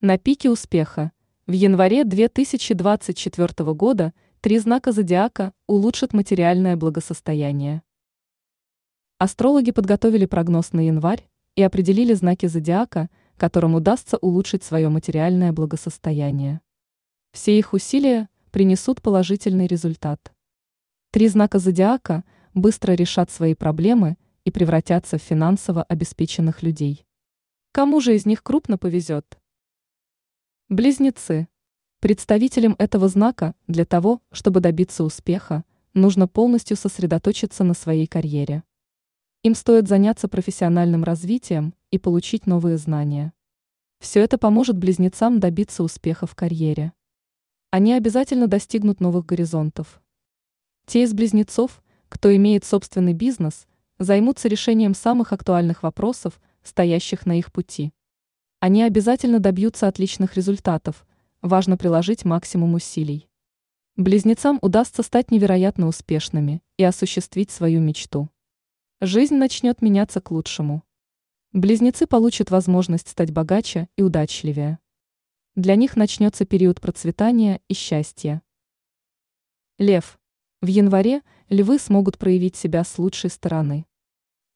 На пике успеха. В январе 2024 года три знака зодиака улучшат материальное благосостояние. Астрологи подготовили прогноз на январь и определили знаки зодиака, которым удастся улучшить свое материальное благосостояние. Все их усилия принесут положительный результат. Три знака зодиака быстро решат свои проблемы и превратятся в финансово обеспеченных людей. Кому же из них крупно повезет? Близнецы. Представителям этого знака для того, чтобы добиться успеха, нужно полностью сосредоточиться на своей карьере. Им стоит заняться профессиональным развитием и получить новые знания. Все это поможет близнецам добиться успеха в карьере. Они обязательно достигнут новых горизонтов. Те из близнецов, кто имеет собственный бизнес, займутся решением самых актуальных вопросов, стоящих на их пути. Они обязательно добьются отличных результатов, важно приложить максимум усилий. Близнецам удастся стать невероятно успешными и осуществить свою мечту. Жизнь начнет меняться к лучшему. Близнецы получат возможность стать богаче и удачливее. Для них начнется период процветания и счастья. Лев. В январе львы смогут проявить себя с лучшей стороны.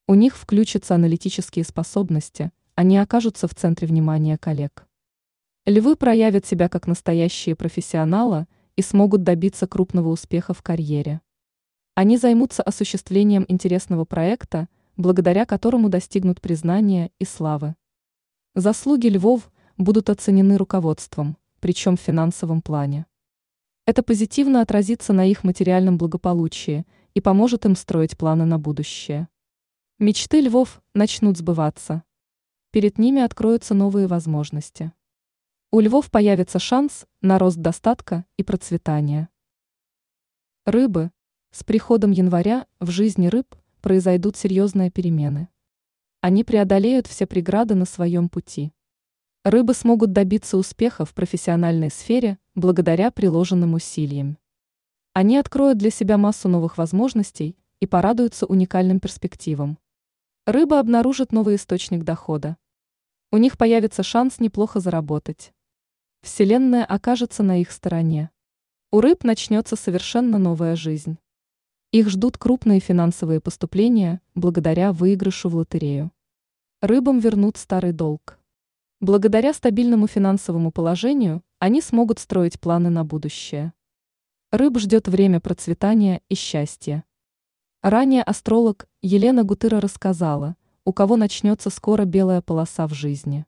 У них включатся аналитические способности – они окажутся в центре внимания коллег. Львы проявят себя как настоящие профессионалы и смогут добиться крупного успеха в карьере. Они займутся осуществлением интересного проекта, благодаря которому достигнут признания и славы. Заслуги львов будут оценены руководством, причем в финансовом плане. Это позитивно отразится на их материальном благополучии и поможет им строить планы на будущее. Мечты львов начнут сбываться перед ними откроются новые возможности. У львов появится шанс на рост достатка и процветания. Рыбы. С приходом января в жизни рыб произойдут серьезные перемены. Они преодолеют все преграды на своем пути. Рыбы смогут добиться успеха в профессиональной сфере благодаря приложенным усилиям. Они откроют для себя массу новых возможностей и порадуются уникальным перспективам. Рыба обнаружит новый источник дохода. У них появится шанс неплохо заработать. Вселенная окажется на их стороне. У рыб начнется совершенно новая жизнь. Их ждут крупные финансовые поступления благодаря выигрышу в лотерею. Рыбам вернут старый долг. Благодаря стабильному финансовому положению они смогут строить планы на будущее. Рыб ждет время процветания и счастья. Ранее астролог Елена Гутыра рассказала – у кого начнется скоро белая полоса в жизни.